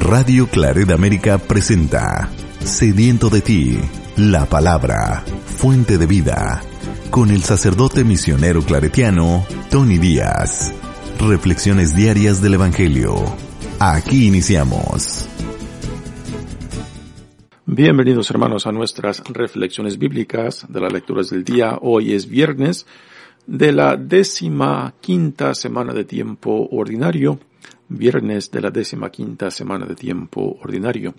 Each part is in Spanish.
Radio Claret América presenta Sediento de ti, la palabra, fuente de vida, con el sacerdote misionero claretiano Tony Díaz. Reflexiones diarias del Evangelio. Aquí iniciamos. Bienvenidos hermanos a nuestras reflexiones bíblicas de las lecturas del día. Hoy es viernes de la décima quinta semana de tiempo ordinario viernes de la décima quinta semana de tiempo ordinario.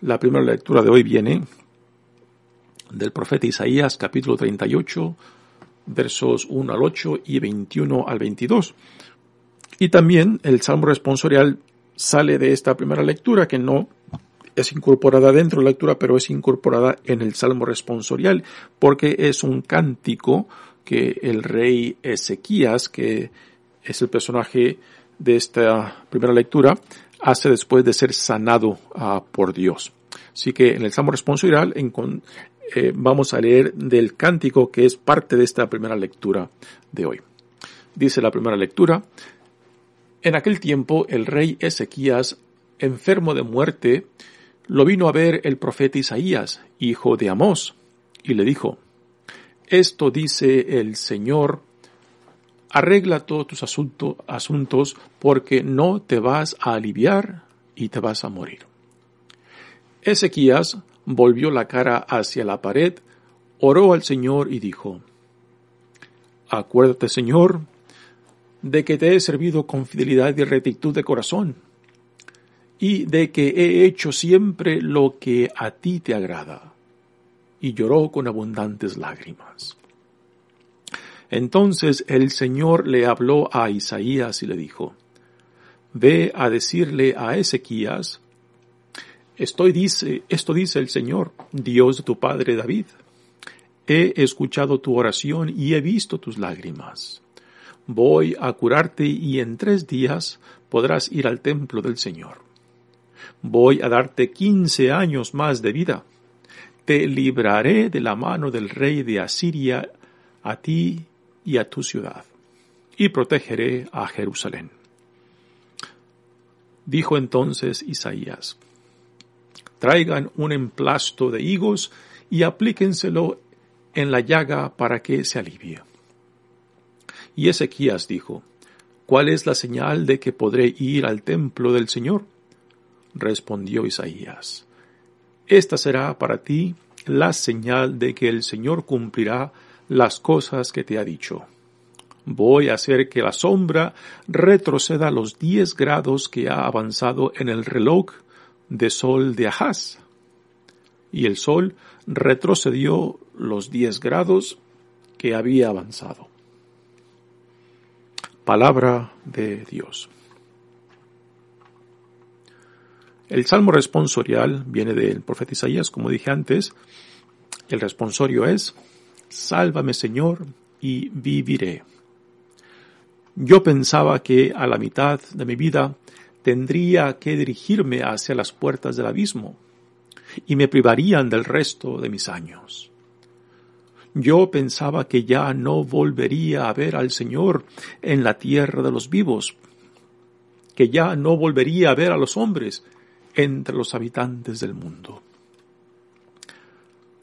La primera lectura de hoy viene del profeta Isaías capítulo 38 versos 1 al 8 y 21 al 22. Y también el Salmo responsorial sale de esta primera lectura que no es incorporada dentro de la lectura, pero es incorporada en el Salmo responsorial porque es un cántico que el rey Ezequías, que es el personaje de esta primera lectura hace después de ser sanado uh, por Dios. Así que en el Salmo responsorial eh, vamos a leer del cántico que es parte de esta primera lectura de hoy. Dice la primera lectura, en aquel tiempo el rey Ezequías, enfermo de muerte, lo vino a ver el profeta Isaías, hijo de Amós, y le dijo, Esto dice el Señor, arregla todos tus asuntos porque no te vas a aliviar y te vas a morir. Ezequías volvió la cara hacia la pared, oró al Señor y dijo, Acuérdate, Señor, de que te he servido con fidelidad y rectitud de corazón, y de que he hecho siempre lo que a ti te agrada. Y lloró con abundantes lágrimas. Entonces el Señor le habló a Isaías y le dijo, Ve a decirle a Ezequías, Estoy dice, esto dice el Señor, Dios de tu padre David. He escuchado tu oración y he visto tus lágrimas. Voy a curarte y en tres días podrás ir al templo del Señor. Voy a darte quince años más de vida. Te libraré de la mano del rey de Asiria a ti y a tu ciudad, y protegeré a Jerusalén. Dijo entonces Isaías, traigan un emplasto de higos y aplíquenselo en la llaga para que se alivie. Y Ezequías dijo, ¿Cuál es la señal de que podré ir al templo del Señor? Respondió Isaías, Esta será para ti la señal de que el Señor cumplirá las cosas que te ha dicho. Voy a hacer que la sombra retroceda los diez grados que ha avanzado en el reloj de sol de Ahaz. Y el sol retrocedió los diez grados que había avanzado. Palabra de Dios. El salmo responsorial viene del profeta Isaías, como dije antes. El responsorio es Sálvame Señor y viviré. Yo pensaba que a la mitad de mi vida tendría que dirigirme hacia las puertas del abismo y me privarían del resto de mis años. Yo pensaba que ya no volvería a ver al Señor en la tierra de los vivos, que ya no volvería a ver a los hombres entre los habitantes del mundo.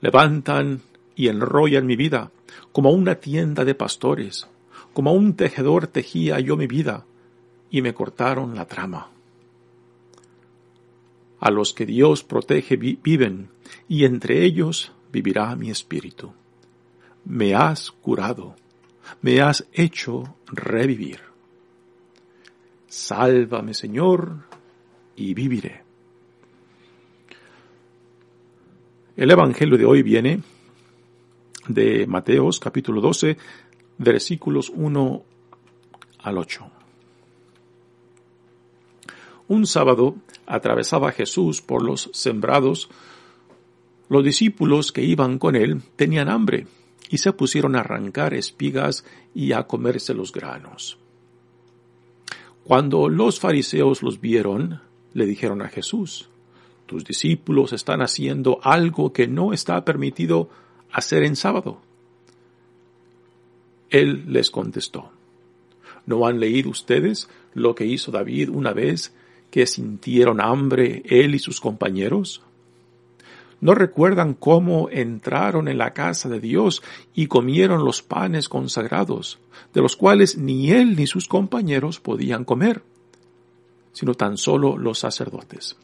Levantan y enrollan mi vida, como una tienda de pastores, como un tejedor tejía yo mi vida, y me cortaron la trama. A los que Dios protege viven, y entre ellos vivirá mi espíritu. Me has curado, me has hecho revivir. Sálvame, Señor, y viviré. El Evangelio de hoy viene de Mateos capítulo 12 versículos 1 al 8. Un sábado atravesaba Jesús por los sembrados. Los discípulos que iban con él tenían hambre y se pusieron a arrancar espigas y a comerse los granos. Cuando los fariseos los vieron, le dijeron a Jesús, tus discípulos están haciendo algo que no está permitido hacer en sábado? Él les contestó, ¿no han leído ustedes lo que hizo David una vez que sintieron hambre él y sus compañeros? ¿No recuerdan cómo entraron en la casa de Dios y comieron los panes consagrados, de los cuales ni él ni sus compañeros podían comer, sino tan solo los sacerdotes?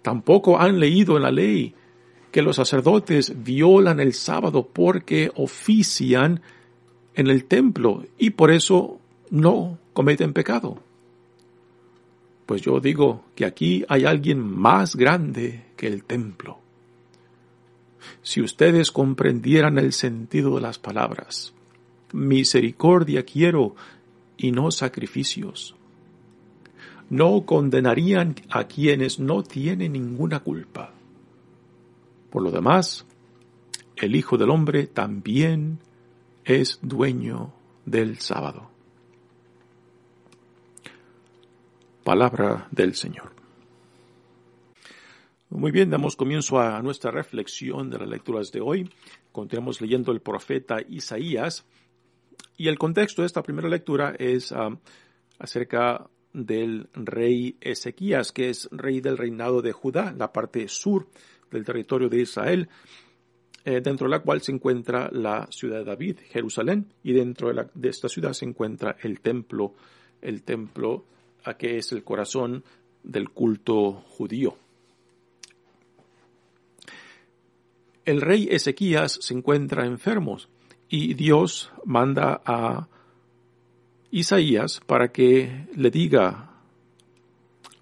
Tampoco han leído en la ley que los sacerdotes violan el sábado porque ofician en el templo y por eso no cometen pecado. Pues yo digo que aquí hay alguien más grande que el templo. Si ustedes comprendieran el sentido de las palabras, misericordia quiero y no sacrificios, no condenarían a quienes no tienen ninguna culpa. Por lo demás, el Hijo del Hombre también es dueño del sábado. Palabra del Señor. Muy bien, damos comienzo a nuestra reflexión de las lecturas de hoy. Continuamos leyendo el profeta Isaías y el contexto de esta primera lectura es ah, acerca del rey Ezequías, que es rey del reinado de Judá, la parte sur del territorio de Israel, eh, dentro de la cual se encuentra la ciudad de David, Jerusalén, y dentro de, de esta ciudad se encuentra el templo, el templo que es el corazón del culto judío. El rey Ezequías se encuentra enfermo y Dios manda a Isaías para que le diga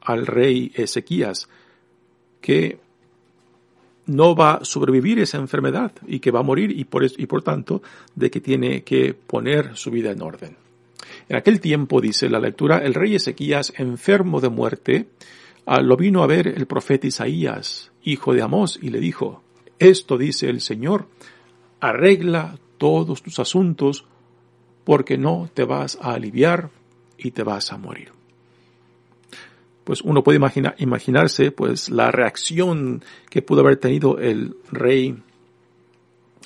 al rey Ezequías que no va a sobrevivir esa enfermedad y que va a morir y por, y por tanto de que tiene que poner su vida en orden. En aquel tiempo, dice la lectura, el rey Ezequías, enfermo de muerte, ah, lo vino a ver el profeta Isaías, hijo de Amós, y le dijo, esto dice el Señor, arregla todos tus asuntos, porque no te vas a aliviar y te vas a morir. Pues uno puede imaginarse pues la reacción que pudo haber tenido el rey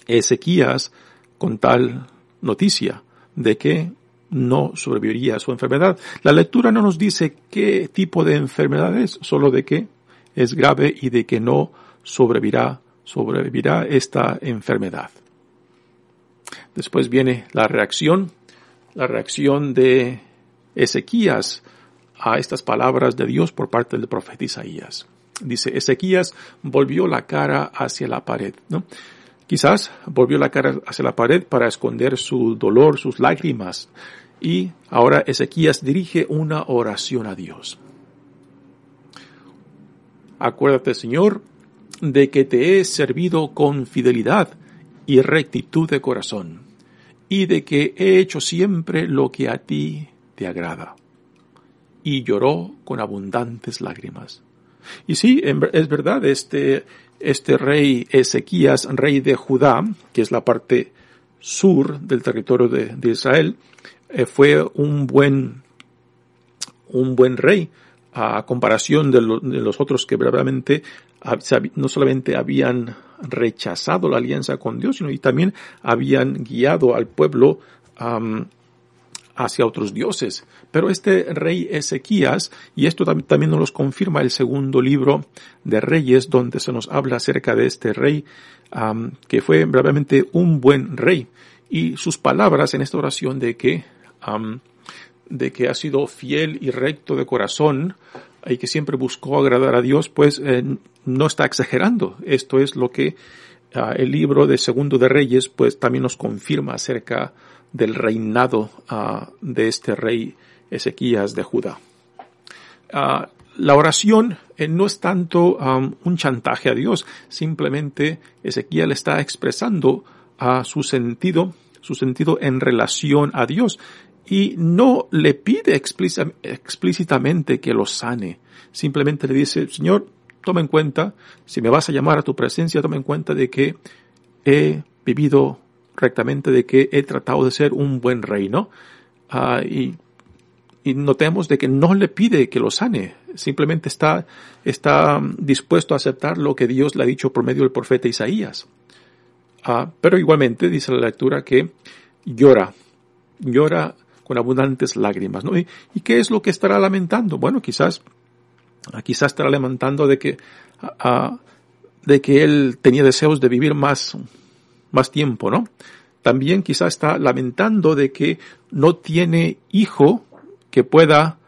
Ezequías con tal noticia de que no sobreviviría a su enfermedad. La lectura no nos dice qué tipo de enfermedad es, solo de que es grave y de que no sobrevivirá, sobrevivirá esta enfermedad. Después viene la reacción, la reacción de Ezequías a estas palabras de Dios por parte del profeta Isaías. Dice, Ezequías volvió la cara hacia la pared, ¿no? Quizás volvió la cara hacia la pared para esconder su dolor, sus lágrimas. Y ahora Ezequías dirige una oración a Dios. Acuérdate, Señor, de que te he servido con fidelidad y rectitud de corazón, y de que he hecho siempre lo que a ti te agrada. Y lloró con abundantes lágrimas. Y sí, es verdad, este este rey Ezequías, rey de Judá, que es la parte sur del territorio de, Israel, eh, fue un buen, un buen rey a comparación de, los otros que verdaderamente no solamente habían rechazado la alianza con Dios, sino y también habían guiado al pueblo hacia otros dioses. Pero este rey Ezequías, y esto también nos lo confirma el segundo libro de Reyes, donde se nos habla acerca de este rey, que fue verdaderamente un buen rey. Y sus palabras en esta oración de que, de que ha sido fiel y recto de corazón, y que siempre buscó agradar a Dios, pues eh, no está exagerando. Esto es lo que ah, el libro de Segundo de Reyes, pues también nos confirma acerca del reinado ah, de este rey Ezequías de Judá. Ah, la oración eh, no es tanto un chantaje a Dios, simplemente Ezequiel está expresando a su sentido, su sentido en relación a Dios y no le pide explícitamente que lo sane, simplemente le dice, Señor, toma en cuenta, si me vas a llamar a tu presencia, toma en cuenta de que he vivido rectamente de que he tratado de ser un buen rey, ¿no? Ah, y, notemos de que no le pide que lo sane, simplemente está, está dispuesto a aceptar lo que Dios le ha dicho por medio del profeta Isaías. Ah, pero igualmente dice la lectura que llora, llora con abundantes lágrimas, ¿no? ¿Y, qué es lo que estará lamentando? Bueno, quizás, quizás estará lamentando de que, de que él tenía deseos de vivir más, más tiempo, ¿no? También quizás está lamentando de que no tiene hijo que pueda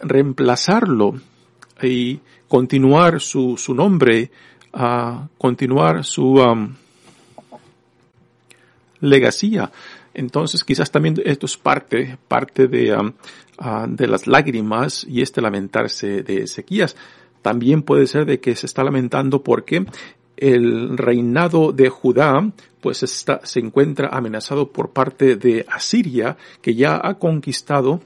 reemplazarlo y continuar su, su nombre, a continuar su legacía. Entonces quizás también esto es parte, parte de, de las lágrimas y este lamentarse de sequías. También puede ser de que se está lamentando porque el reinado de Judá pues está, se encuentra amenazado por parte de Asiria que ya ha conquistado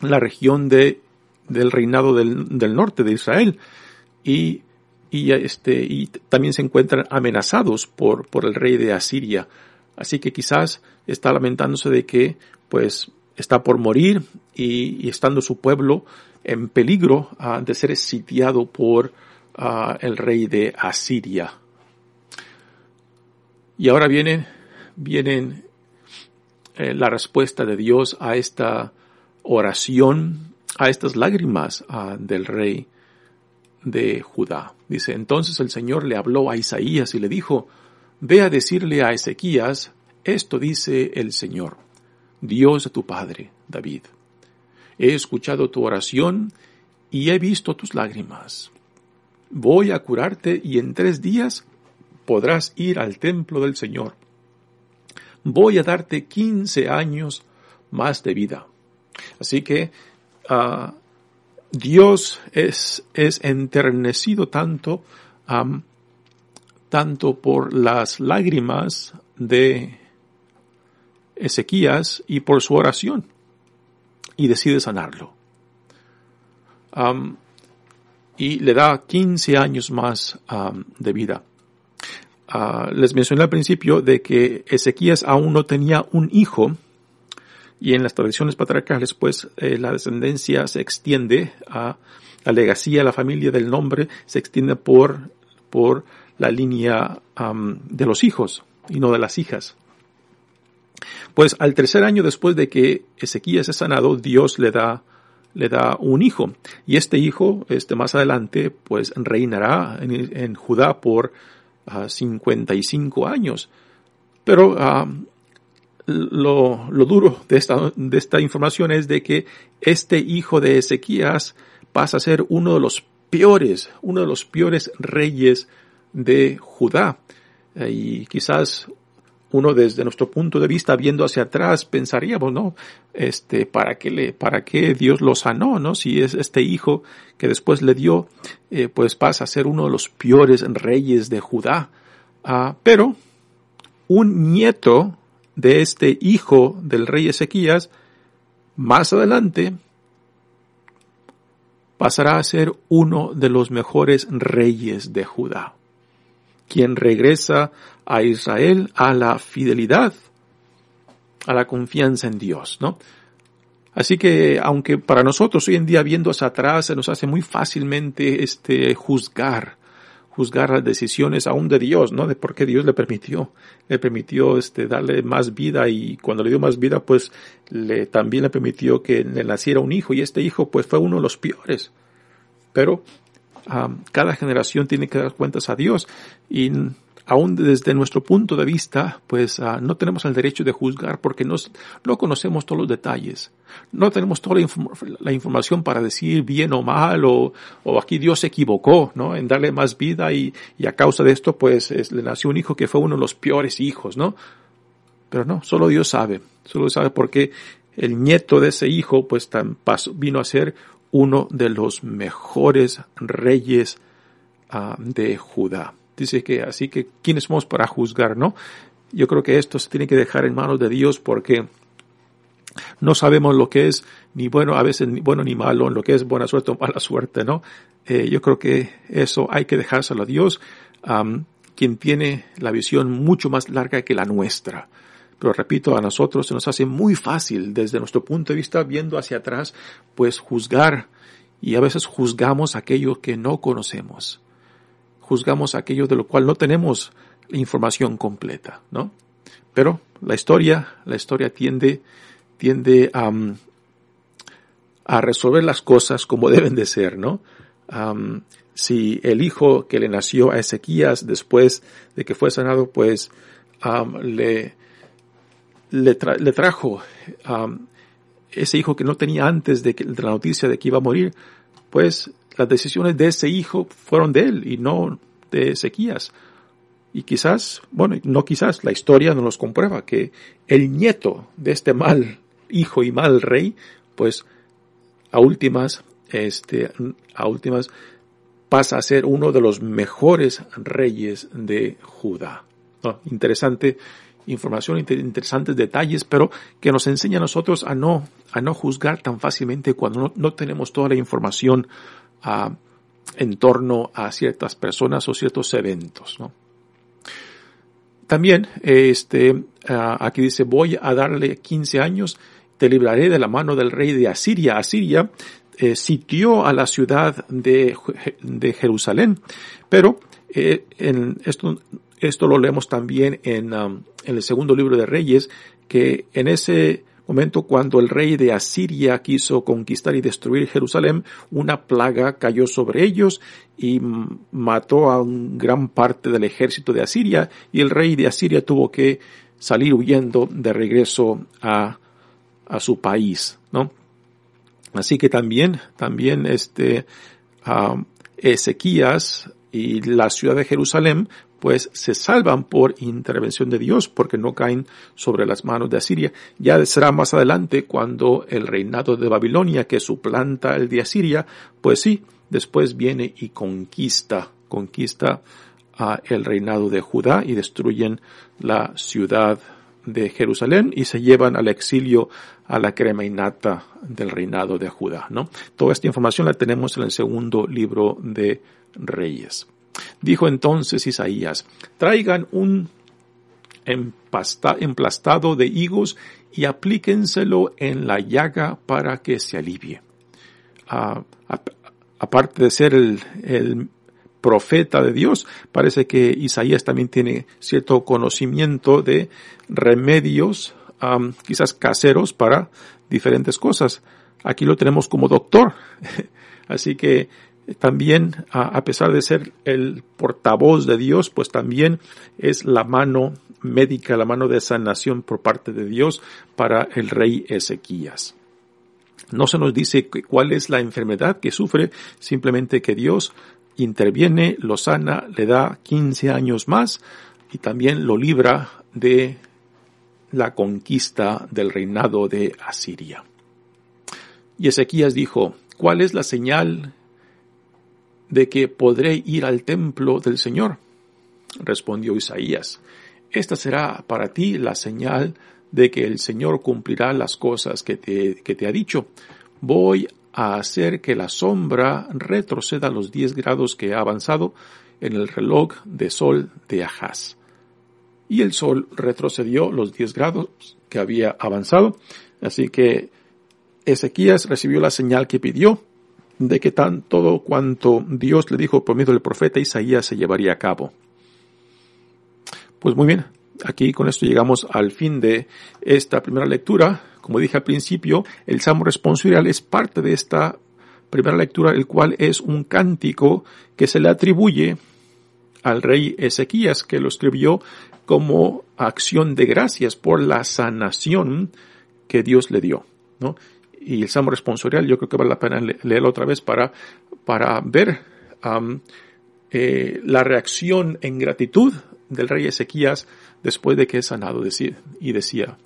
la región de, del reinado del, del norte de Israel y, y, este, y también se encuentran amenazados por, por el rey de Asiria. Así que quizás está lamentándose de que pues está por morir y, estando su pueblo en peligro ah, de ser sitiado por el rey de Asiria. Y ahora viene, vienen eh, la respuesta de Dios a esta oración, a estas lágrimas uh, del rey de Judá. Dice, entonces el Señor le habló a Isaías y le dijo, ve a decirle a Ezequías, esto dice el Señor, Dios de tu padre, David. He escuchado tu oración y he visto tus lágrimas voy a curarte y en tres días podrás ir al templo del Señor. Voy a darte quince años más de vida. Así que ah, Dios es, enternecido tanto, tanto por las lágrimas de Ezequías y por su oración y decide sanarlo y le da 15 años más de vida. Uh, les mencioné al principio de que Ezequías aún no tenía un hijo y en las tradiciones patriarcales pues eh, la descendencia se extiende a la legacía, la familia del nombre se extiende por, por la línea de los hijos y no de las hijas. Pues al tercer año después de que Ezequías es sanado, Dios le da le da un hijo. Y este hijo, este más adelante, pues reinará en, Judá por 55 ah, años. Pero ah, lo, lo, duro de esta, de esta información es de que este hijo de Ezequías pasa a ser uno de los peores, uno de los peores reyes de Judá. Y quizás uno desde nuestro punto de vista viendo hacia atrás pensaríamos, ¿no? Este, ¿para qué le, para qué Dios lo sanó, ¿no? Si es este hijo que después le dio, eh, pues pasa a ser uno de los peores reyes de Judá. Ah, pero un nieto de este hijo del rey Ezequías, más adelante, pasará a ser uno de los mejores reyes de Judá quien regresa a Israel a la fidelidad, a la confianza en Dios, ¿no? Así que, aunque para nosotros hoy en día viendo hacia atrás se nos hace muy fácilmente este juzgar, juzgar las decisiones aún de Dios, ¿no? De por qué Dios le permitió, le permitió este darle más vida y cuando le dio más vida, pues le también le permitió que le naciera un hijo y este hijo pues fue uno de los peores. Pero cada generación tiene que dar cuentas a Dios y aún desde nuestro punto de vista, pues ah, no tenemos el derecho de juzgar porque nos, no conocemos todos los detalles. No tenemos toda la, información para decir bien o mal o, aquí Dios se equivocó, ¿no? En darle más vida y, a causa de esto, pues le nació un hijo que fue uno de los peores hijos, ¿no? Pero no, solo Dios sabe. Solo sabe por qué el nieto de ese hijo, pues tan vino a ser uno de los mejores reyes ah, de Judá. Dice que así que quiénes somos para juzgar, ¿no? Yo creo que esto se tiene que dejar en manos de Dios porque no sabemos lo que es ni bueno, a veces ni bueno ni malo, lo que es buena suerte o mala suerte, ¿no? Eh, yo creo que eso hay que dejárselo a Dios, quien tiene la visión mucho más larga que la nuestra. Pero repito, a nosotros se nos hace muy fácil desde nuestro punto de vista viendo hacia atrás, pues juzgar y a veces juzgamos aquello que no conocemos. Juzgamos aquello de lo cual no tenemos información completa, ¿no? Pero la historia, la historia tiende, tiende a, a resolver las cosas como deben de ser, ¿no? si el hijo que le nació a Ezequías después de que fue sanado, pues le, le, trajo ese hijo que no tenía antes de, la noticia de que iba a morir, pues las decisiones de ese hijo fueron de él y no de Ezequías. Y quizás, bueno, no quizás, la historia nos comprueba que el nieto de este mal hijo y mal rey, pues a últimas, este, a últimas pasa a ser uno de los mejores reyes de Judá. interesante información, interesantes detalles, pero que nos enseña a nosotros a no, a no juzgar tan fácilmente cuando no, tenemos toda la información ah, en torno a ciertas personas o ciertos eventos. También, este, ah, aquí dice, voy a darle 15 años, te libraré de la mano del rey de Asiria. Asiria eh, sitió a la ciudad de, de Jerusalén, pero eh, en esto esto lo leemos también en, um, en el segundo libro de Reyes, que en ese momento cuando el rey de Asiria quiso conquistar y destruir Jerusalén, una plaga cayó sobre ellos y mató a un gran parte del ejército de Asiria y el rey de Asiria tuvo que salir huyendo de regreso a, a su país, ¿no? Así que también, también este, uh, Ezequías y la ciudad de Jerusalén pues se salvan por intervención de Dios porque no caen sobre las manos de Asiria. Ya será más adelante cuando el reinado de Babilonia que suplanta el de Asiria, pues sí, después viene y conquista, conquista a el reinado de Judá y destruyen la ciudad de Jerusalén y se llevan al exilio a la crema innata del reinado de Judá, ¿no? Toda esta información la tenemos en el segundo libro de Reyes. Dijo entonces Isaías, traigan un emplastado de higos y aplíquenselo en la llaga para que se alivie. Ah, aparte de ser el, profeta de Dios, parece que Isaías también tiene cierto conocimiento de remedios, quizás caseros para diferentes cosas. Aquí lo tenemos como doctor. Así que también, a pesar de ser el portavoz de Dios, pues también es la mano médica, la mano de sanación por parte de Dios para el rey Ezequías. No se nos dice cuál es la enfermedad que sufre, simplemente que Dios interviene, lo sana, le da 15 años más y también lo libra de la conquista del reinado de Asiria. Y Ezequías dijo, ¿cuál es la señal de que podré ir al templo del Señor? Respondió Isaías, esta será para ti la señal de que el Señor cumplirá las cosas que te, ha dicho. Voy a hacer que la sombra retroceda los 10 grados que ha avanzado en el reloj de sol de Ahaz. Y el sol retrocedió los 10 grados que había avanzado, así que Ezequías recibió la señal que pidió de que tan todo cuanto Dios le dijo por medio del profeta Isaías se llevaría a cabo. Pues muy bien, aquí con esto llegamos al fin de esta primera lectura. Como dije al principio, el Salmo responsorial es parte de esta primera lectura, el cual es un cántico que se le atribuye al rey Ezequías, que lo escribió como acción de gracias por la sanación que Dios le dio. ¿no? Y el Salmo responsorial, yo creo que vale la pena leerlo otra vez para, para ver eh, la reacción en gratitud del rey Ezequías después de que es sanado. y decía,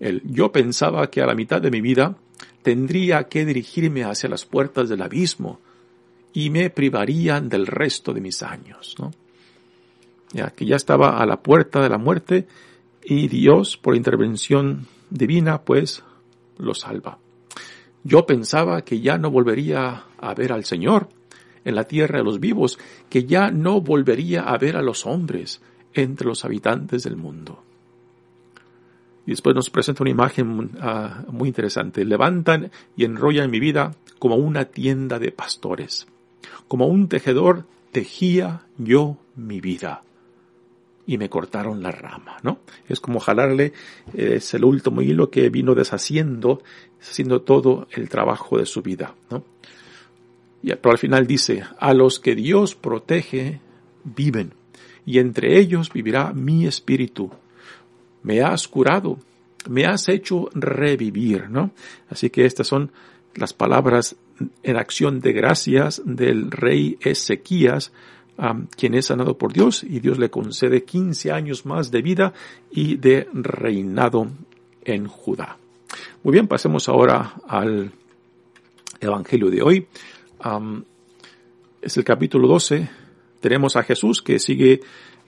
él, yo pensaba que a la mitad de mi vida tendría que dirigirme hacia las puertas del abismo y me privarían del resto de mis años. ¿no? Ya que ya estaba a la puerta de la muerte y Dios, por intervención divina, pues lo salva. Yo pensaba que ya no volvería a ver al Señor en la tierra de los vivos, que ya no volvería a ver a los hombres entre los habitantes del mundo. Y después nos presenta una imagen ah, muy interesante. Levantan y enrollan mi vida como una tienda de pastores. Como un tejedor tejía yo mi vida. Y me cortaron la rama, ¿no? Es como jalarle, es el último hilo que vino deshaciendo, haciendo todo el trabajo de su vida, ¿no? Y, pero al final dice, a los que Dios protege, viven, y entre ellos vivirá mi espíritu. Me has curado, me has hecho revivir, ¿no? Así que estas son las palabras en acción de gracias del rey Ezequías quien es sanado por Dios y Dios le concede 15 años más de vida y de reinado en Judá. Muy bien, pasemos ahora al Evangelio de hoy. es el capítulo 12. Tenemos a Jesús que sigue,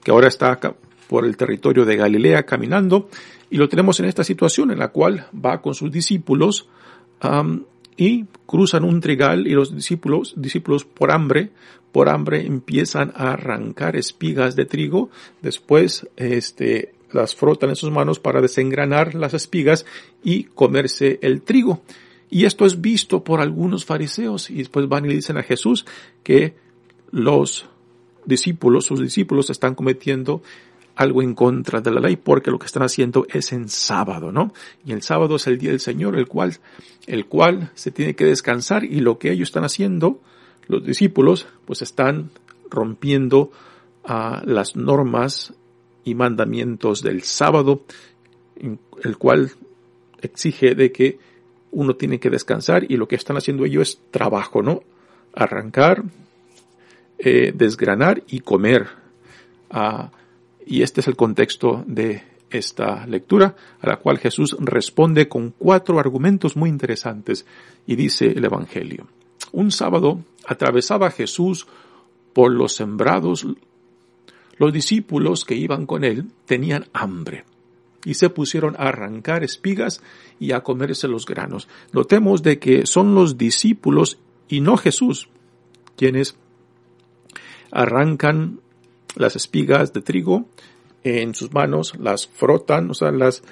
que ahora está por el territorio de Galilea caminando y lo tenemos en esta situación en la cual va con sus discípulos y cruzan un trigal y los discípulos, discípulos por hambre, por hambre empiezan a arrancar espigas de trigo, después este, las frotan en sus manos para desengranar las espigas y comerse el trigo. Y esto es visto por algunos fariseos y después van y dicen a Jesús que los discípulos, sus discípulos están cometiendo algo en contra de la ley porque lo que están haciendo es en sábado, ¿no? Y el sábado es el día del Señor, el cual, el cual se tiene que descansar y lo que ellos están haciendo, los discípulos, pues están rompiendo a las normas y mandamientos del sábado, el cual exige de que uno tiene que descansar y lo que están haciendo ellos es trabajo, ¿no? Arrancar, eh, desgranar y comer. a y este es el contexto de esta lectura, a la cual Jesús responde con cuatro argumentos muy interesantes y dice el Evangelio. Un sábado atravesaba Jesús por los sembrados. Los discípulos que iban con él tenían hambre y se pusieron a arrancar espigas y a comerse los granos. Notemos de que son los discípulos y no Jesús quienes arrancan las espigas de trigo en sus manos, las frotan, o sea, las,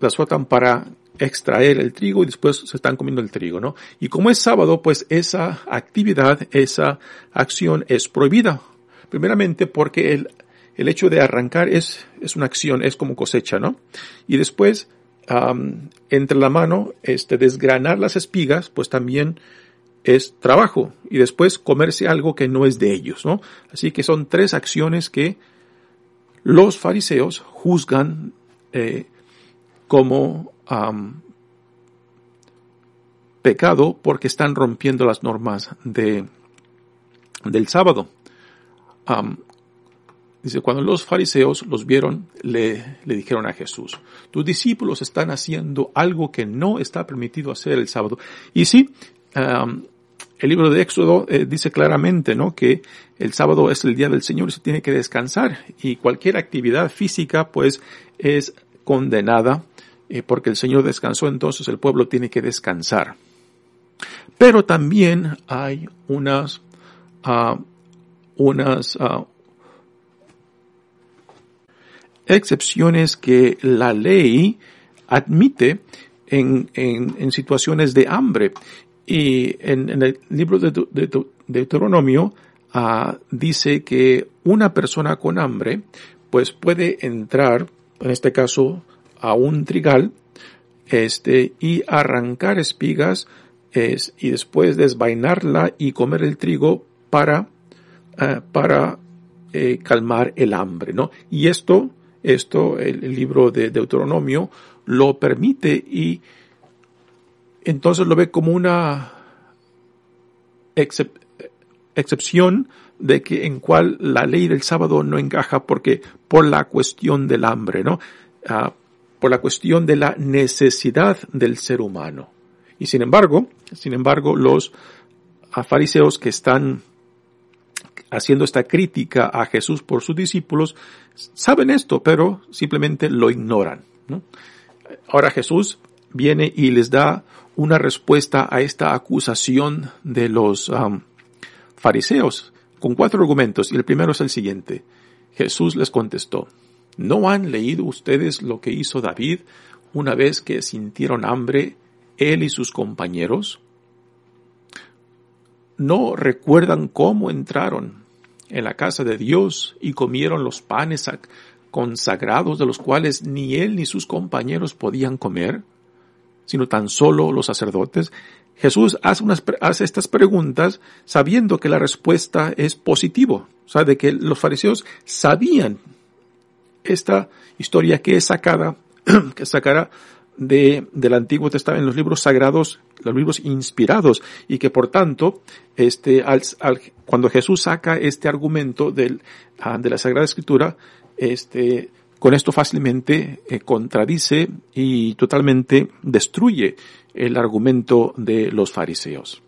las frotan para extraer el trigo y después se están comiendo el trigo, ¿no? Y como es sábado, pues esa actividad, esa acción es prohibida. Primeramente porque el, el hecho de arrancar es, es una acción, es como cosecha, ¿no? Y después, entre la mano, este, desgranar las espigas, pues también es trabajo y después comerse algo que no es de ellos, ¿no? Así que son tres acciones que los fariseos juzgan eh, como pecado porque están rompiendo las normas de, del sábado. dice, cuando los fariseos los vieron, le, le dijeron a Jesús, tus discípulos están haciendo algo que no está permitido hacer el sábado. Y sí, el libro de Éxodo eh, dice claramente, ¿no? Que el sábado es el día del Señor y se tiene que descansar y cualquier actividad física, pues, es condenada eh, porque el Señor descansó, entonces el pueblo tiene que descansar. Pero también hay unas, uh, unas uh, excepciones que la ley admite en, en, situaciones de hambre. Y en, el libro de, Deuteronomio ah, dice que una persona con hambre pues puede entrar, en este caso, a un trigal, este, y arrancar espigas, es, y después desvainarla y comer el trigo para, ah, para eh, calmar el hambre, ¿no? Y esto, esto, el, el libro de Deuteronomio lo permite y entonces lo ve como una excepción de que en cual la ley del sábado no encaja porque por la cuestión del hambre, ¿no? Ah, por la cuestión de la necesidad del ser humano. Y sin embargo, sin embargo, los fariseos que están haciendo esta crítica a Jesús por sus discípulos saben esto, pero simplemente lo ignoran. Ahora Jesús viene y les da una respuesta a esta acusación de los fariseos con cuatro argumentos y el primero es el siguiente. Jesús les contestó, ¿no han leído ustedes lo que hizo David una vez que sintieron hambre él y sus compañeros? ¿No recuerdan cómo entraron en la casa de Dios y comieron los panes consagrados de los cuales ni él ni sus compañeros podían comer, sino tan solo los sacerdotes, Jesús hace, unas, hace estas preguntas sabiendo que la respuesta es positivo, o sea, de que los fariseos sabían esta historia que es sacada, que sacará de, del Antiguo Testamento, en los libros sagrados, los libros inspirados, y que por tanto, este, al, cuando Jesús saca este argumento del, ah, de la Sagrada Escritura, este, con esto fácilmente eh, contradice y totalmente destruye el argumento de los fariseos.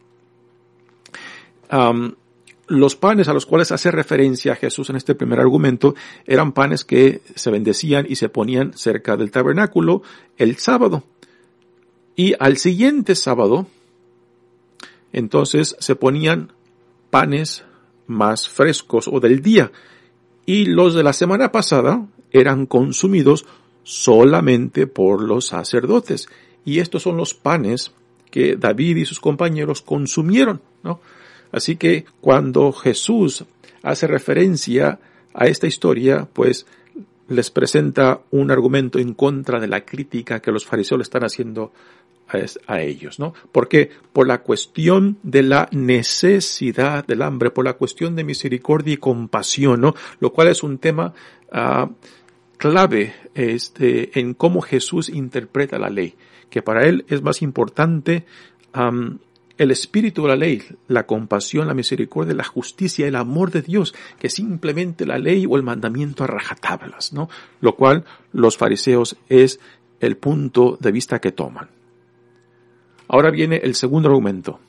los panes a los cuales hace referencia Jesús en este primer argumento eran panes que se bendecían y se ponían cerca del tabernáculo el sábado. Y al siguiente sábado, entonces se ponían panes más frescos o del día. Y los de la semana pasada eran consumidos solamente por los sacerdotes. Y estos son los panes que David y sus compañeros consumieron, ¿no? Así que cuando Jesús hace referencia a esta historia, pues les presenta un argumento en contra de la crítica que los fariseos le están haciendo a, ellos, ¿no? Porque por la cuestión de la necesidad del hambre, por la cuestión de misericordia y compasión, ¿no? Lo cual es un tema uh, clave este, en cómo Jesús interpreta la ley, que para él es más importante el espíritu de la ley, la compasión, la misericordia, la justicia, el amor de Dios, que simplemente la ley o el mandamiento a rajatablas, ¿no? Lo cual los fariseos es el punto de vista que toman. Ahora viene el segundo argumento.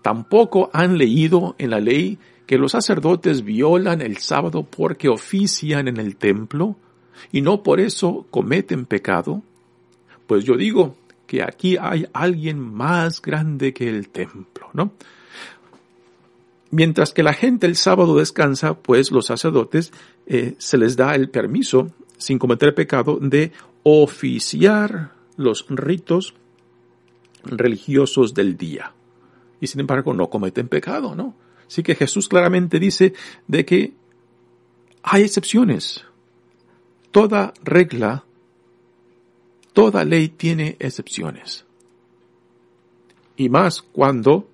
Tampoco han leído en la ley que los sacerdotes violan el sábado porque ofician en el templo y no por eso cometen pecado? Pues yo digo que aquí hay alguien más grande que el templo, ¿no? Mientras que la gente el sábado descansa, pues los sacerdotes eh, se les da el permiso, sin cometer pecado, de oficiar los ritos religiosos del día. Y sin embargo no cometen pecado, ¿no? Así que Jesús claramente dice de que hay excepciones toda regla, toda ley tiene excepciones. Y más cuando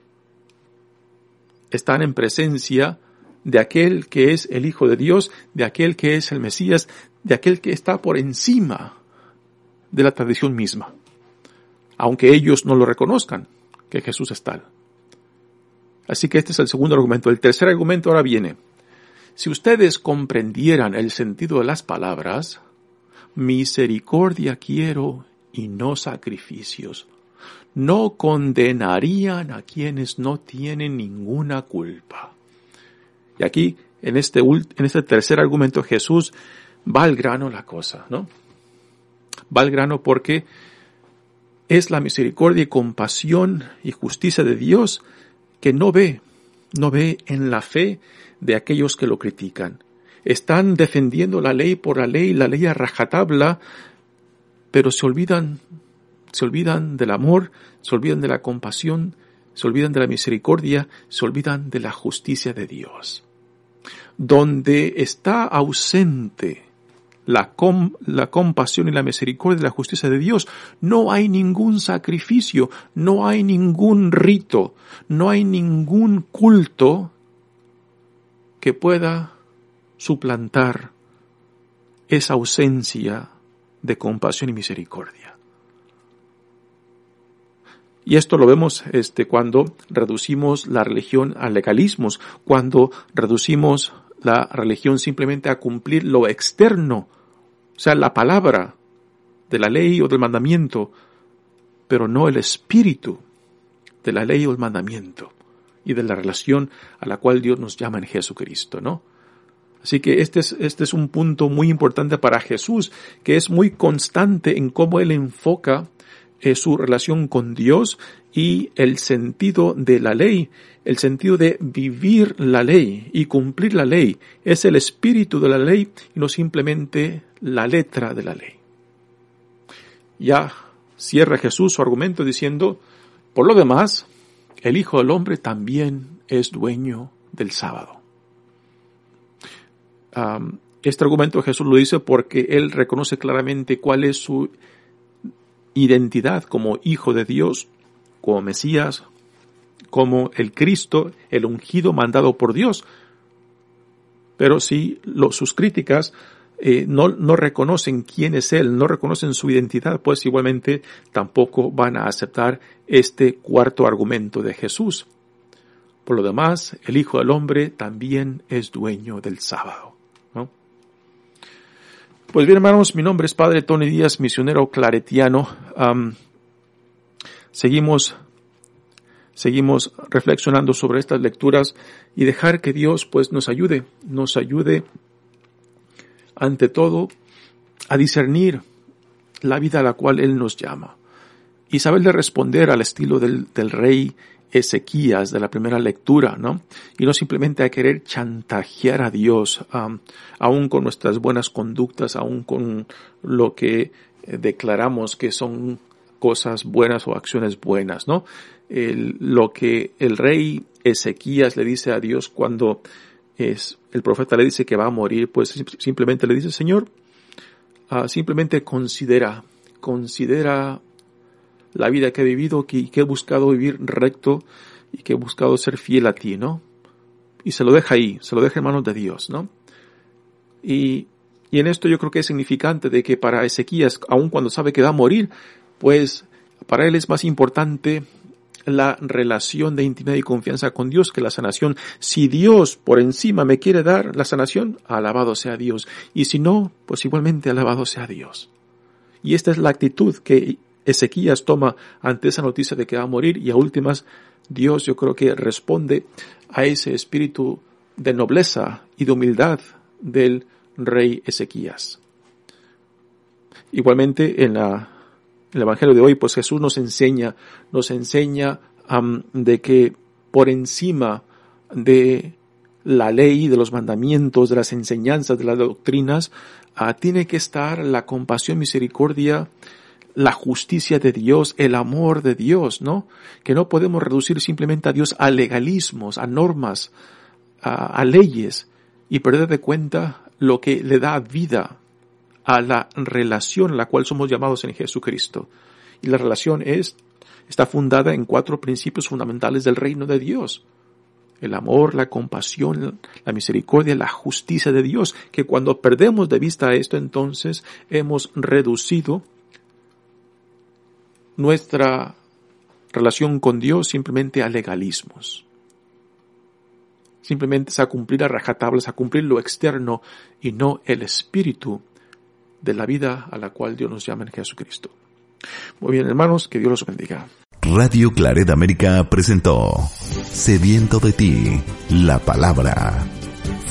están en presencia de aquel que es el Hijo de Dios, de aquel que es el Mesías, de aquel que está por encima de la tradición misma, aunque ellos no lo reconozcan, que Jesús es tal. Así que este es el segundo argumento. El tercer argumento ahora viene. Si ustedes comprendieran el sentido de las palabras, misericordia quiero y no sacrificios, no condenarían a quienes no tienen ninguna culpa. Y aquí, en este, en este tercer argumento, Jesús va al grano la cosa, ¿no? Va al grano porque es la misericordia y compasión y justicia de Dios que no ve, no ve en la fe de aquellos que lo critican. Están defendiendo la ley por la ley, la ley a rajatabla, pero se olvidan, se olvidan del amor, se olvidan de la compasión, se olvidan de la misericordia, se olvidan de la justicia de Dios. Donde está ausente la, la compasión y la misericordia y la justicia de Dios, no hay ningún sacrificio, no hay ningún rito, no hay ningún culto que pueda suplantar esa ausencia de compasión y misericordia. Y esto lo vemos este, cuando reducimos la religión a legalismos, cuando reducimos la religión simplemente a cumplir lo externo, o sea, la palabra de la ley o del mandamiento, pero no el espíritu de la ley o el mandamiento y de la relación a la cual Dios nos llama en Jesucristo, ¿no? Así que este es, este es un punto muy importante para Jesús, que es muy constante en cómo él enfoca eh, su relación con Dios y el sentido de la ley, el sentido de vivir la ley y cumplir la ley. Es el espíritu de la ley y no simplemente la letra de la ley. Ya cierra Jesús su argumento diciendo, por lo demás, el Hijo del Hombre también es dueño del sábado. este argumento Jesús lo dice porque él reconoce claramente cuál es su identidad como hijo de Dios, como Mesías, como el Cristo, el ungido mandado por Dios. Pero si sus críticas eh, no, no reconocen quién es Él, no reconocen su identidad, pues igualmente tampoco van a aceptar este cuarto argumento de Jesús. Por lo demás, el Hijo del Hombre también es dueño del sábado. Pues bien, hermanos, mi nombre es Padre Tony Díaz, misionero claretiano. seguimos, seguimos reflexionando sobre estas lecturas y dejar que Dios pues nos ayude, nos ayude ante todo a discernir la vida a la cual Él nos llama y saberle responder al estilo del, del rey Ezequías de la primera lectura, ¿no? Y no simplemente a querer chantajear a Dios, aún con nuestras buenas conductas, aún con lo que eh, declaramos que son cosas buenas o acciones buenas, ¿no? lo que el rey Ezequías le dice a Dios cuando es, el profeta le dice que va a morir, pues simplemente le dice, Señor, ah, simplemente considera, considera la vida que he vivido, que, he buscado vivir recto y que he buscado ser fiel a ti, ¿no? Y se lo deja ahí, se lo deja en manos de Dios, ¿no? Y, y en esto yo creo que es significante de que para Ezequías, aun cuando sabe que va a morir, pues para él es más importante la relación de intimidad y confianza con Dios que la sanación. Si Dios por encima me quiere dar la sanación, alabado sea Dios. Y si no, pues igualmente alabado sea Dios. Y esta es la actitud que Ezequías toma ante esa noticia de que va a morir y a últimas Dios yo creo que responde a ese espíritu de nobleza y de humildad del rey Ezequías. Igualmente en, la, el Evangelio de hoy pues Jesús nos enseña, nos enseña de que por encima de la ley, de los mandamientos, de las enseñanzas, de las doctrinas, ah, tiene que estar la compasión, misericordia, la justicia de Dios, el amor de Dios, ¿no? Que no podemos reducir simplemente a Dios a legalismos, a normas, a, leyes y perder de cuenta lo que le da vida a la relación a la cual somos llamados en Jesucristo. Y la relación es, está fundada en cuatro principios fundamentales del reino de Dios. El amor, la compasión, la misericordia, la justicia de Dios, que cuando perdemos de vista esto, entonces hemos reducido nuestra relación con Dios simplemente a legalismos. Simplemente es a cumplir a rajatablas, a cumplir lo externo y no el espíritu de la vida a la cual Dios nos llama en Jesucristo. Muy bien, hermanos, que Dios los bendiga. Radio Claret América presentó Sediento de ti, la palabra.